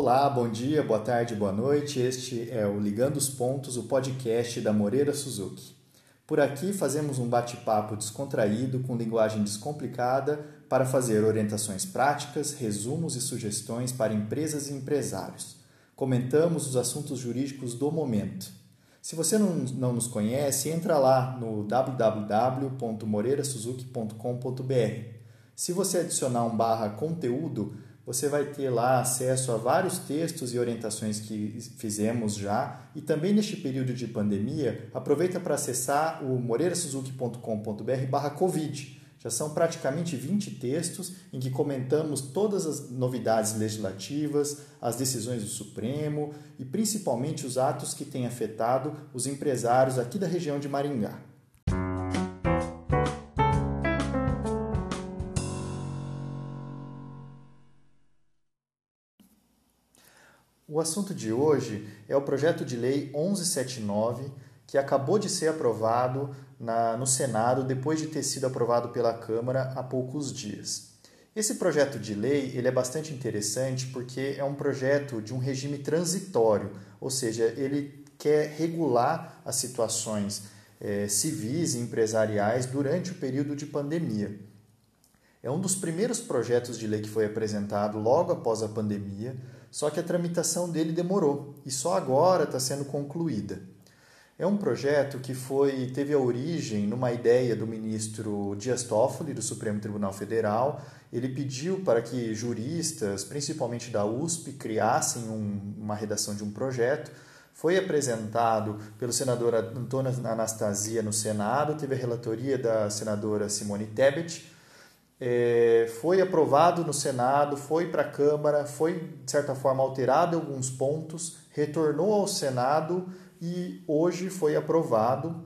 Olá, bom dia, boa tarde, boa noite. Este é o Ligando os Pontos, o podcast da Moreira Suzuki. Por aqui fazemos um bate-papo descontraído com linguagem descomplicada para fazer orientações práticas, resumos e sugestões para empresas e empresários. Comentamos os assuntos jurídicos do momento. Se você não, não nos conhece, entra lá no www.moreirasuzuki.com.br. Se você adicionar um barra conteúdo, você vai ter lá acesso a vários textos e orientações que fizemos já. E também neste período de pandemia, aproveita para acessar o moreirasuzuki.com.br barra Covid. Já são praticamente 20 textos em que comentamos todas as novidades legislativas, as decisões do Supremo e principalmente os atos que têm afetado os empresários aqui da região de Maringá. O assunto de hoje é o projeto de lei 1179, que acabou de ser aprovado na, no Senado depois de ter sido aprovado pela Câmara há poucos dias. Esse projeto de lei ele é bastante interessante porque é um projeto de um regime transitório, ou seja, ele quer regular as situações é, civis e empresariais durante o período de pandemia. É um dos primeiros projetos de lei que foi apresentado logo após a pandemia só que a tramitação dele demorou e só agora está sendo concluída. É um projeto que foi teve a origem numa ideia do ministro Dias Toffoli do Supremo Tribunal Federal. Ele pediu para que juristas, principalmente da USP, criassem um, uma redação de um projeto. Foi apresentado pelo senador Antônio Anastasia no Senado, teve a relatoria da senadora Simone Tebet é, foi aprovado no Senado, foi para a Câmara, foi de certa forma alterado em alguns pontos, retornou ao Senado e hoje foi aprovado.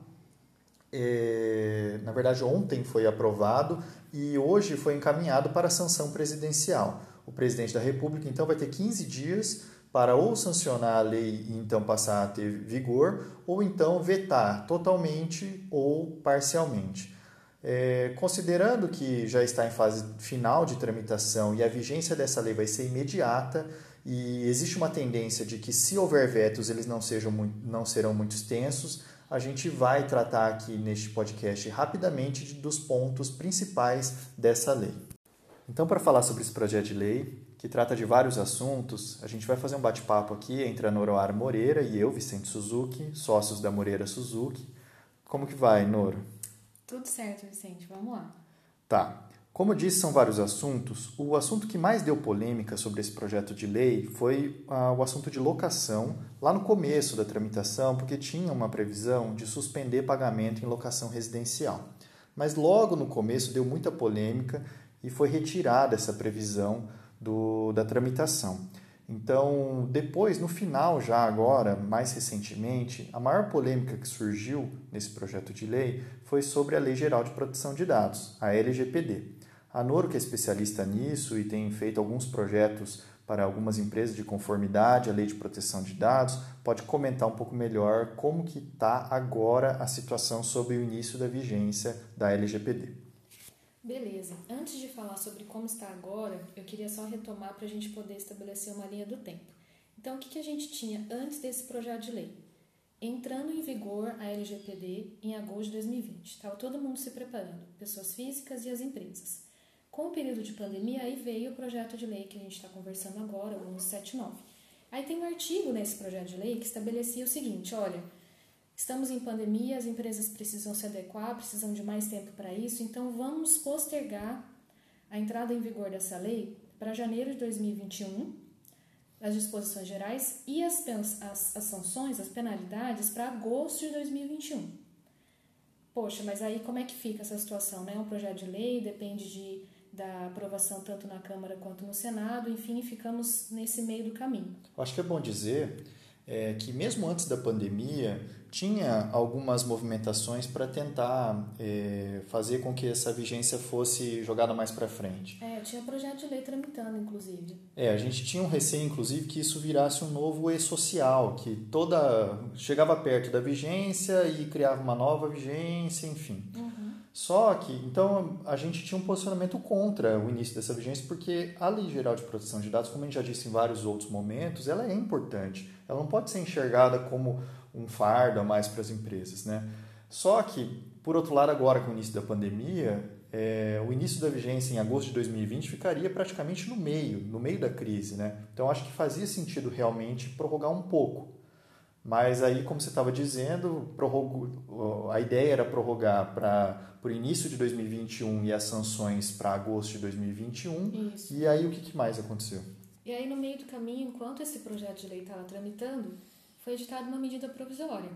É, na verdade, ontem foi aprovado e hoje foi encaminhado para a sanção presidencial. O presidente da República então vai ter 15 dias para ou sancionar a lei e então passar a ter vigor, ou então vetar totalmente ou parcialmente. É, considerando que já está em fase final de tramitação e a vigência dessa lei vai ser imediata, e existe uma tendência de que, se houver vetos, eles não, sejam muito, não serão muito extensos, a gente vai tratar aqui neste podcast rapidamente dos pontos principais dessa lei. Então, para falar sobre esse projeto de lei, que trata de vários assuntos, a gente vai fazer um bate-papo aqui entre a Noroara Moreira e eu, Vicente Suzuki, sócios da Moreira Suzuki. Como que vai, Noro? Tudo certo, Vicente. Vamos lá. Tá. Como eu disse, são vários assuntos. O assunto que mais deu polêmica sobre esse projeto de lei foi ah, o assunto de locação, lá no começo da tramitação, porque tinha uma previsão de suspender pagamento em locação residencial. Mas logo no começo deu muita polêmica e foi retirada essa previsão do, da tramitação. Então, depois, no final, já agora, mais recentemente, a maior polêmica que surgiu nesse projeto de lei foi sobre a Lei Geral de Proteção de Dados, a LGPD. A Noro, que é especialista nisso e tem feito alguns projetos para algumas empresas de conformidade à Lei de Proteção de Dados, pode comentar um pouco melhor como que está agora a situação sobre o início da vigência da LGPD. Beleza. Antes de falar sobre como está agora, eu queria só retomar para a gente poder estabelecer uma linha do tempo. Então, o que, que a gente tinha antes desse projeto de lei? Entrando em vigor a LGPD em agosto de 2020. Estava todo mundo se preparando, pessoas físicas e as empresas. Com o período de pandemia, aí veio o projeto de lei que a gente está conversando agora, o 179. Aí tem um artigo nesse projeto de lei que estabelecia o seguinte: olha, Estamos em pandemia, as empresas precisam se adequar, precisam de mais tempo para isso, então vamos postergar a entrada em vigor dessa lei para janeiro de 2021, as disposições gerais e as, as, as sanções, as penalidades para agosto de 2021. Poxa, mas aí como é que fica essa situação? Né? Um projeto de lei depende de, da aprovação tanto na Câmara quanto no Senado, enfim, ficamos nesse meio do caminho. Acho que é bom dizer é, que mesmo antes da pandemia tinha algumas movimentações para tentar é, fazer com que essa vigência fosse jogada mais para frente. É, tinha projeto de lei tramitando, inclusive. É, a gente tinha um receio, inclusive, que isso virasse um novo e-social, que toda chegava perto da vigência e criava uma nova vigência, enfim. Uhum. Só que, então, a gente tinha um posicionamento contra o início dessa vigência, porque a Lei Geral de Proteção de Dados, como a gente já disse em vários outros momentos, ela é importante. Ela não pode ser enxergada como um fardo a mais para as empresas, né? Só que, por outro lado, agora com o início da pandemia, é, o início da vigência em agosto de 2020 ficaria praticamente no meio, no meio da crise, né? Então, acho que fazia sentido realmente prorrogar um pouco. Mas aí, como você estava dizendo, prorrogo, a ideia era prorrogar para o início de 2021 e as sanções para agosto de 2021. Isso. E aí o que, que mais aconteceu? E aí, no meio do caminho, enquanto esse projeto de lei estava tramitando, foi editada uma medida provisória.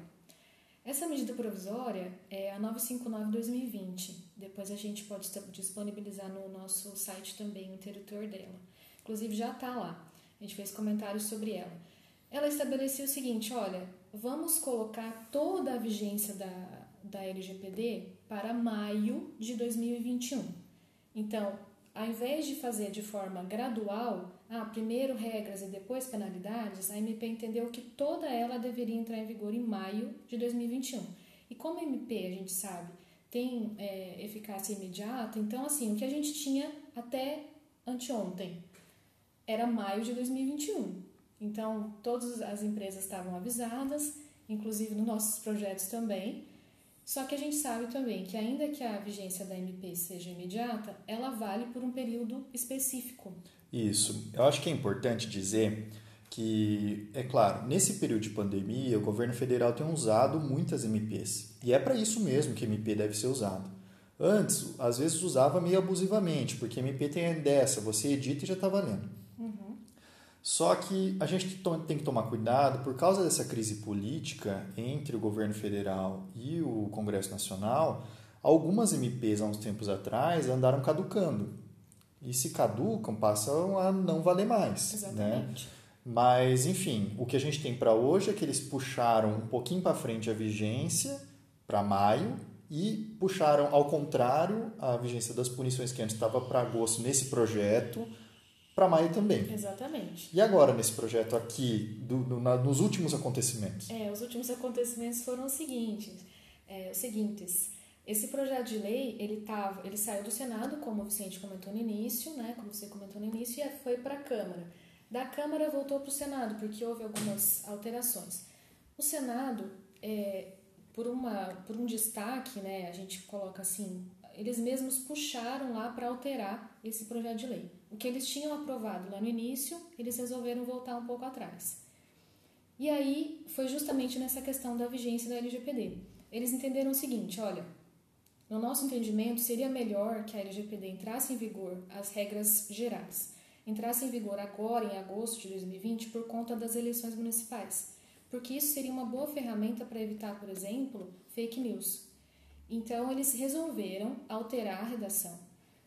Essa medida provisória é a 959-2020. Depois a gente pode disponibilizar no nosso site também o interruptor dela. Inclusive já está lá. A gente fez comentários sobre ela ela estabelecia o seguinte: olha, vamos colocar toda a vigência da, da LGPD para maio de 2021. Então, ao invés de fazer de forma gradual, ah, primeiro regras e depois penalidades, a MP entendeu que toda ela deveria entrar em vigor em maio de 2021. E como a MP, a gente sabe, tem é, eficácia imediata, então, assim, o que a gente tinha até anteontem era maio de 2021. Então, todas as empresas estavam avisadas, inclusive nos nossos projetos também. Só que a gente sabe também que, ainda que a vigência da MP seja imediata, ela vale por um período específico. Isso. Eu acho que é importante dizer que, é claro, nesse período de pandemia, o governo federal tem usado muitas MPs. E é para isso mesmo que MP deve ser usado. Antes, às vezes usava meio abusivamente, porque MP tem dessa, você edita e já está valendo. Só que a gente tem que tomar cuidado, por causa dessa crise política entre o governo federal e o Congresso Nacional, algumas MPs há uns tempos atrás andaram caducando. E se caducam, passam a não valer mais. Né? Exatamente. Né? Mas, enfim, o que a gente tem para hoje é que eles puxaram um pouquinho para frente a vigência, para maio, e puxaram ao contrário a vigência das punições que antes estava para agosto nesse projeto para maio também. Exatamente. E agora, nesse projeto aqui, do, do, na, nos últimos acontecimentos? É, os últimos acontecimentos foram os seguintes. É, os seguintes. Esse projeto de lei, ele, tava, ele saiu do Senado, como o Vicente comentou no início, né, como você comentou no início, e foi para a Câmara. Da Câmara voltou para o Senado, porque houve algumas alterações. O Senado, é, por, uma, por um destaque, né, a gente coloca assim, eles mesmos puxaram lá para alterar esse projeto de lei. O que eles tinham aprovado lá no início, eles resolveram voltar um pouco atrás. E aí foi justamente nessa questão da vigência da LGPD. Eles entenderam o seguinte: olha, no nosso entendimento, seria melhor que a LGPD entrasse em vigor as regras gerais. Entrasse em vigor agora, em agosto de 2020, por conta das eleições municipais. Porque isso seria uma boa ferramenta para evitar, por exemplo, fake news. Então, eles resolveram alterar a redação,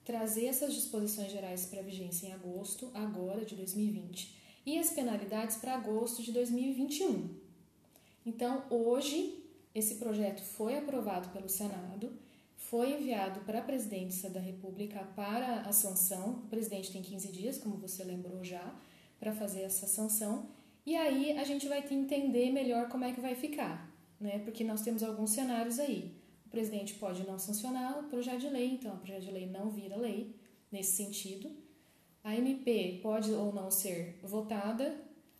trazer essas disposições gerais para vigência em agosto, agora de 2020, e as penalidades para agosto de 2021. Então, hoje, esse projeto foi aprovado pelo Senado, foi enviado para a presidência da República para a sanção. O presidente tem 15 dias, como você lembrou já, para fazer essa sanção. E aí a gente vai entender melhor como é que vai ficar, né? Porque nós temos alguns cenários aí. O presidente pode não sancionar o projeto de lei, então o projeto de lei não vira lei nesse sentido. A MP pode ou não ser votada,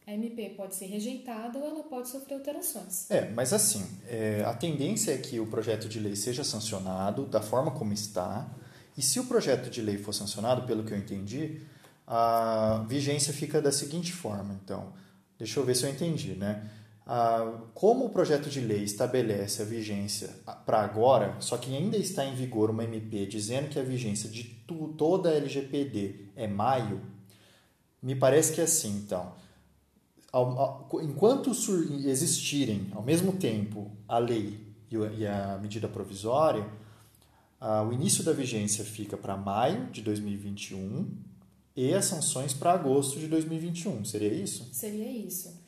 a MP pode ser rejeitada ou ela pode sofrer alterações. É, mas assim, é, a tendência é que o projeto de lei seja sancionado da forma como está, e se o projeto de lei for sancionado, pelo que eu entendi, a vigência fica da seguinte forma, então, deixa eu ver se eu entendi, né? Ah, como o projeto de lei estabelece a vigência para agora, só que ainda está em vigor uma MP dizendo que a vigência de tu, toda a LGPD é maio, me parece que é assim, então. Enquanto existirem ao mesmo tempo a lei e a medida provisória, ah, o início da vigência fica para maio de 2021 e as sanções para agosto de 2021. Seria isso? Seria isso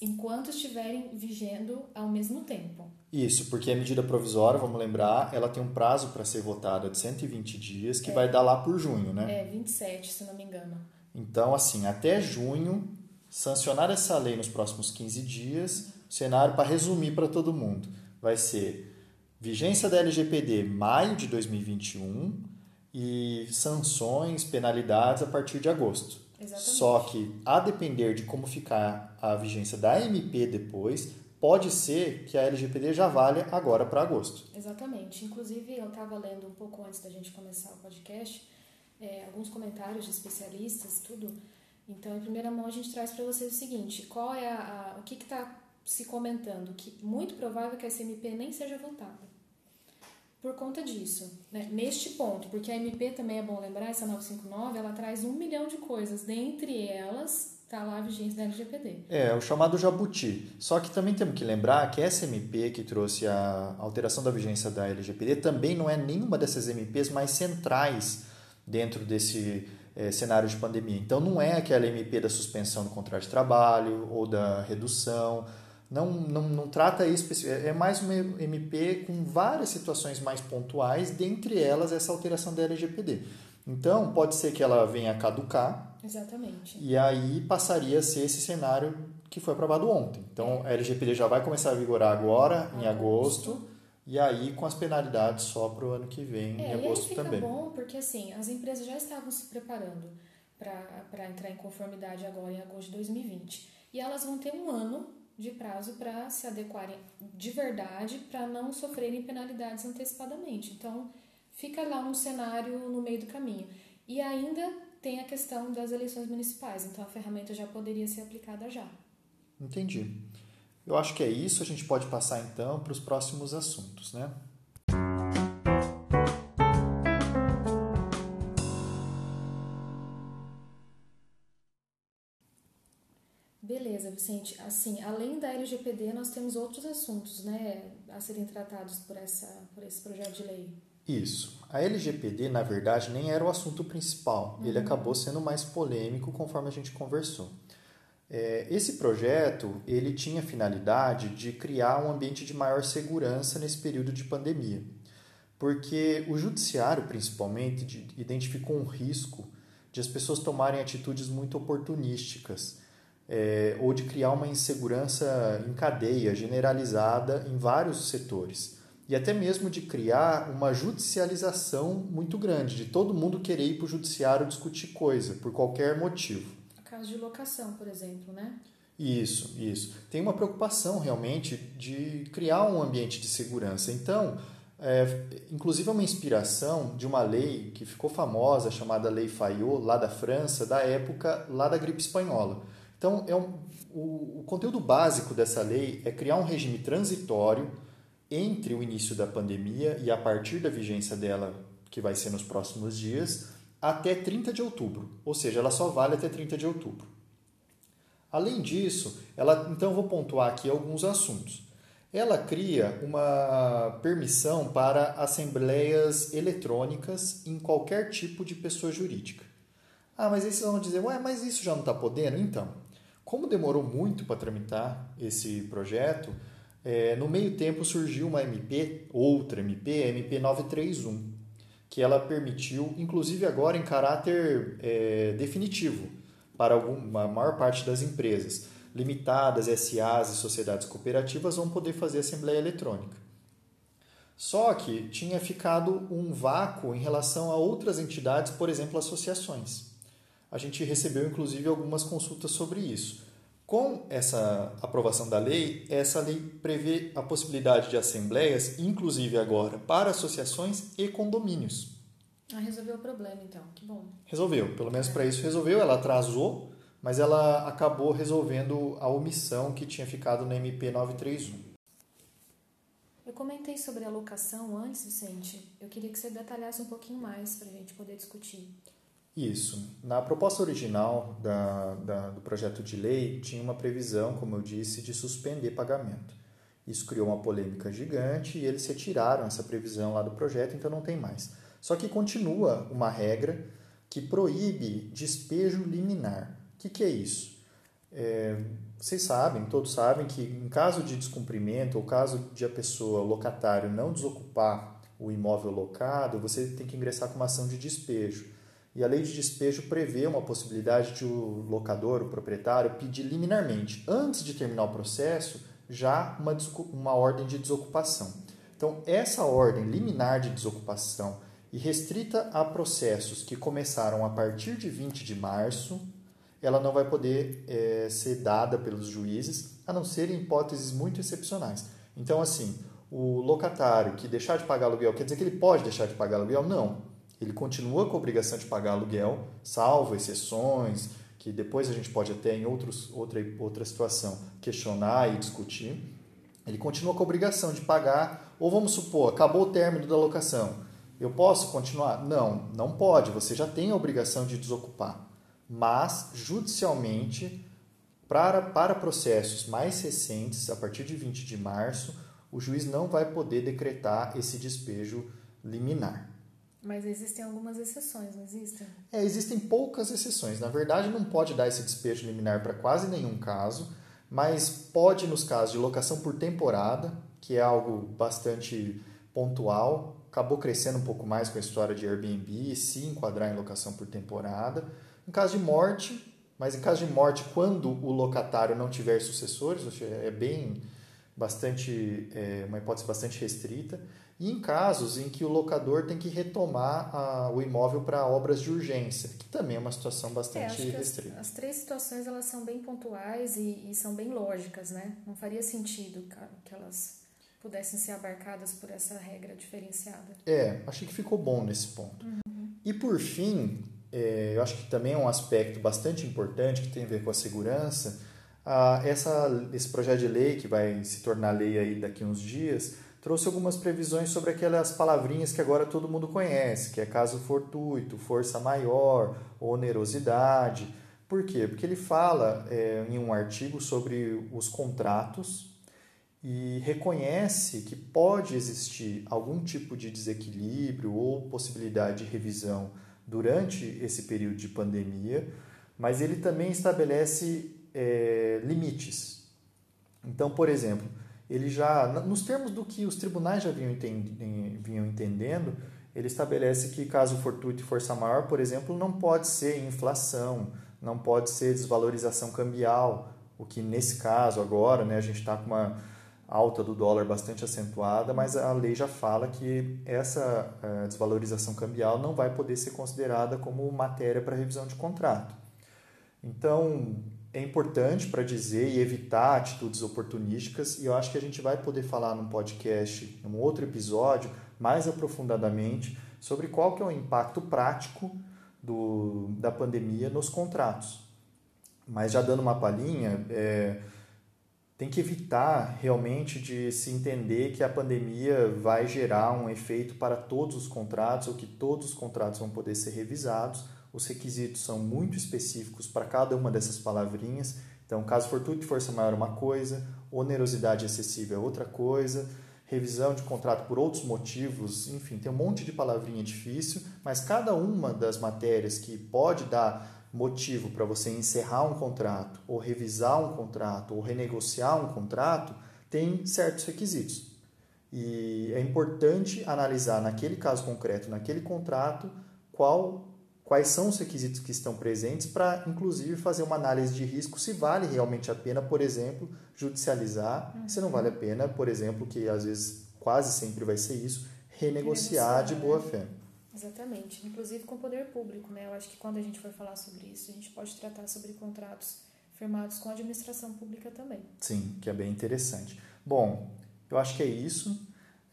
enquanto estiverem vigendo ao mesmo tempo. Isso, porque a medida provisória, vamos lembrar, ela tem um prazo para ser votada de 120 dias, que é. vai dar lá por junho, né? É, 27, se não me engano. Então, assim, até junho, sancionar essa lei nos próximos 15 dias, o cenário, para resumir para todo mundo, vai ser vigência da LGPD maio de 2021 e sanções, penalidades a partir de agosto. Exatamente. Só que, a depender de como ficar a vigência da MP depois, pode ser que a LGPD já valha agora para agosto. Exatamente. Inclusive, eu estava lendo um pouco antes da gente começar o podcast, é, alguns comentários de especialistas, tudo. Então, em primeira mão, a gente traz para vocês o seguinte: qual é a, a o que está se comentando? Que muito provável que a SMP nem seja votada. Por conta disso, né? neste ponto, porque a MP também é bom lembrar, essa 959, ela traz um milhão de coisas, dentre elas está lá a vigência da LGPD. É, o chamado jabuti. Só que também temos que lembrar que essa MP que trouxe a alteração da vigência da LGPD também não é nenhuma dessas MPs mais centrais dentro desse é, cenário de pandemia. Então, não é aquela MP da suspensão do contrato de trabalho ou da redução. Não, não, não trata isso, é mais uma MP com várias situações mais pontuais, dentre elas essa alteração da LGPD. Então, pode ser que ela venha a caducar. Exatamente. E aí passaria a ser esse cenário que foi aprovado ontem. Então, a LGPD já vai começar a vigorar agora, em agosto. agosto e aí com as penalidades só para o ano que vem, é, em agosto e aí fica também. bom porque assim, as empresas já estavam se preparando para entrar em conformidade agora em agosto de 2020. E elas vão ter um ano de prazo para se adequarem de verdade para não sofrerem penalidades antecipadamente. Então, fica lá um cenário no meio do caminho. E ainda tem a questão das eleições municipais, então a ferramenta já poderia ser aplicada já. Entendi. Eu acho que é isso, a gente pode passar então para os próximos assuntos, né? Vicente. Assim, além da LGPD, nós temos outros assuntos, né, a serem tratados por, essa, por esse projeto de lei. Isso. A LGPD, na verdade, nem era o assunto principal. Uhum. Ele acabou sendo mais polêmico conforme a gente conversou. É, esse projeto ele tinha a finalidade de criar um ambiente de maior segurança nesse período de pandemia, porque o judiciário, principalmente, identificou um risco de as pessoas tomarem atitudes muito oportunísticas é, ou de criar uma insegurança em cadeia generalizada em vários setores e até mesmo de criar uma judicialização muito grande, de todo mundo querer ir para o judiciário discutir coisa por qualquer motivo caso de locação, por exemplo, né? Isso, isso. Tem uma preocupação realmente de criar um ambiente de segurança. Então, é, inclusive é uma inspiração de uma lei que ficou famosa, chamada Lei Fayot, lá da França, da época lá da gripe espanhola. Então, é um, o, o conteúdo básico dessa lei é criar um regime transitório entre o início da pandemia e a partir da vigência dela, que vai ser nos próximos dias, até 30 de outubro, ou seja, ela só vale até 30 de outubro. Além disso, ela, então vou pontuar aqui alguns assuntos. Ela cria uma permissão para assembleias eletrônicas em qualquer tipo de pessoa jurídica. Ah, mas aí vocês vão dizer, ué, mas isso já não está podendo? Então, como demorou muito para tramitar esse projeto, é, no meio tempo surgiu uma MP, outra MP, a MP 931, que ela permitiu, inclusive agora em caráter é, definitivo, para alguma, a maior parte das empresas. Limitadas, SAs e sociedades cooperativas vão poder fazer assembleia eletrônica. Só que tinha ficado um vácuo em relação a outras entidades, por exemplo, associações. A gente recebeu inclusive algumas consultas sobre isso. Com essa aprovação da lei, essa lei prevê a possibilidade de assembleias, inclusive agora, para associações e condomínios. Ah, resolveu o problema então, que bom. Resolveu, pelo menos para isso resolveu. Ela atrasou, mas ela acabou resolvendo a omissão que tinha ficado na MP 931. Eu comentei sobre a locação antes, Vicente. Eu queria que você detalhasse um pouquinho mais para a gente poder discutir. Isso. Na proposta original da, da, do projeto de lei, tinha uma previsão, como eu disse, de suspender pagamento. Isso criou uma polêmica gigante e eles retiraram essa previsão lá do projeto, então não tem mais. Só que continua uma regra que proíbe despejo liminar. O que, que é isso? É, vocês sabem, todos sabem, que em caso de descumprimento ou caso de a pessoa, locatário, não desocupar o imóvel locado, você tem que ingressar com uma ação de despejo. E a lei de despejo prevê uma possibilidade de o locador, o proprietário, pedir liminarmente, antes de terminar o processo, já uma, uma ordem de desocupação. Então, essa ordem liminar de desocupação e restrita a processos que começaram a partir de 20 de março, ela não vai poder é, ser dada pelos juízes, a não ser em hipóteses muito excepcionais. Então, assim, o locatário que deixar de pagar aluguel, quer dizer que ele pode deixar de pagar aluguel? Não. Ele continua com a obrigação de pagar aluguel, salvo exceções, que depois a gente pode até em outros, outra, outra situação questionar e discutir. Ele continua com a obrigação de pagar, ou vamos supor, acabou o término da locação. Eu posso continuar? Não, não pode. Você já tem a obrigação de desocupar. Mas, judicialmente, para, para processos mais recentes, a partir de 20 de março, o juiz não vai poder decretar esse despejo liminar. Mas existem algumas exceções, não existem? É, existem poucas exceções. Na verdade, não pode dar esse despejo liminar para quase nenhum caso, mas pode nos casos de locação por temporada, que é algo bastante pontual, acabou crescendo um pouco mais com a história de Airbnb, se enquadrar em locação por temporada. Em caso de morte, mas em caso de morte, quando o locatário não tiver sucessores, é bem bastante é, uma hipótese bastante restrita. E em casos em que o locador tem que retomar a, o imóvel para obras de urgência, que também é uma situação bastante é, restrita. As, as, três situações elas são bem pontuais e, e, são bem lógicas, né? Não faria sentido que elas pudessem ser abarcadas por essa regra diferenciada. É, achei que ficou bom nesse ponto. Uhum. E por fim, é, eu acho que também é um aspecto bastante importante que tem a ver com a segurança. Ah, essa, esse projeto de lei, que vai se tornar lei aí daqui a uns dias, trouxe algumas previsões sobre aquelas palavrinhas que agora todo mundo conhece, que é caso fortuito, força maior, onerosidade. Por quê? Porque ele fala é, em um artigo sobre os contratos e reconhece que pode existir algum tipo de desequilíbrio ou possibilidade de revisão durante esse período de pandemia, mas ele também estabelece é, limites. Então, por exemplo, ele já, nos termos do que os tribunais já vinham, vinham entendendo, ele estabelece que caso fortuito e força maior, por exemplo, não pode ser inflação, não pode ser desvalorização cambial, o que nesse caso agora, né, a gente está com uma alta do dólar bastante acentuada, mas a lei já fala que essa uh, desvalorização cambial não vai poder ser considerada como matéria para revisão de contrato. Então, é importante para dizer e evitar atitudes oportunísticas, e eu acho que a gente vai poder falar num podcast, num outro episódio, mais aprofundadamente, sobre qual que é o impacto prático do, da pandemia nos contratos. Mas já dando uma palhinha, é, tem que evitar realmente de se entender que a pandemia vai gerar um efeito para todos os contratos ou que todos os contratos vão poder ser revisados. Os requisitos são muito específicos para cada uma dessas palavrinhas. Então, caso fortuito e força maior é uma coisa, onerosidade excessiva é outra coisa, revisão de contrato por outros motivos, enfim, tem um monte de palavrinha difícil, mas cada uma das matérias que pode dar motivo para você encerrar um contrato, ou revisar um contrato, ou renegociar um contrato, tem certos requisitos. E é importante analisar naquele caso concreto, naquele contrato, qual, quais são os requisitos que estão presentes para, inclusive, fazer uma análise de risco se vale realmente a pena, por exemplo, judicializar, uhum. se não vale a pena, por exemplo, que às vezes quase sempre vai ser isso, renegociar, renegociar de boa fé. Exatamente, inclusive com o poder público, né? Eu acho que quando a gente for falar sobre isso, a gente pode tratar sobre contratos firmados com a administração pública também. Sim, que é bem interessante. Bom, eu acho que é isso.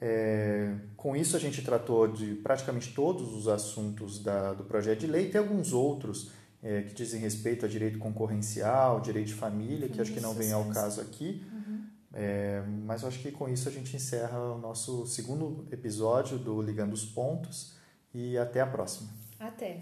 É, com isso a gente tratou de praticamente todos os assuntos da, do projeto de lei. Tem alguns outros é, que dizem respeito a direito concorrencial, direito de família, que acho que não vem ao caso aqui. Uhum. É, mas acho que com isso a gente encerra o nosso segundo episódio do Ligando os Pontos e até a próxima. Até.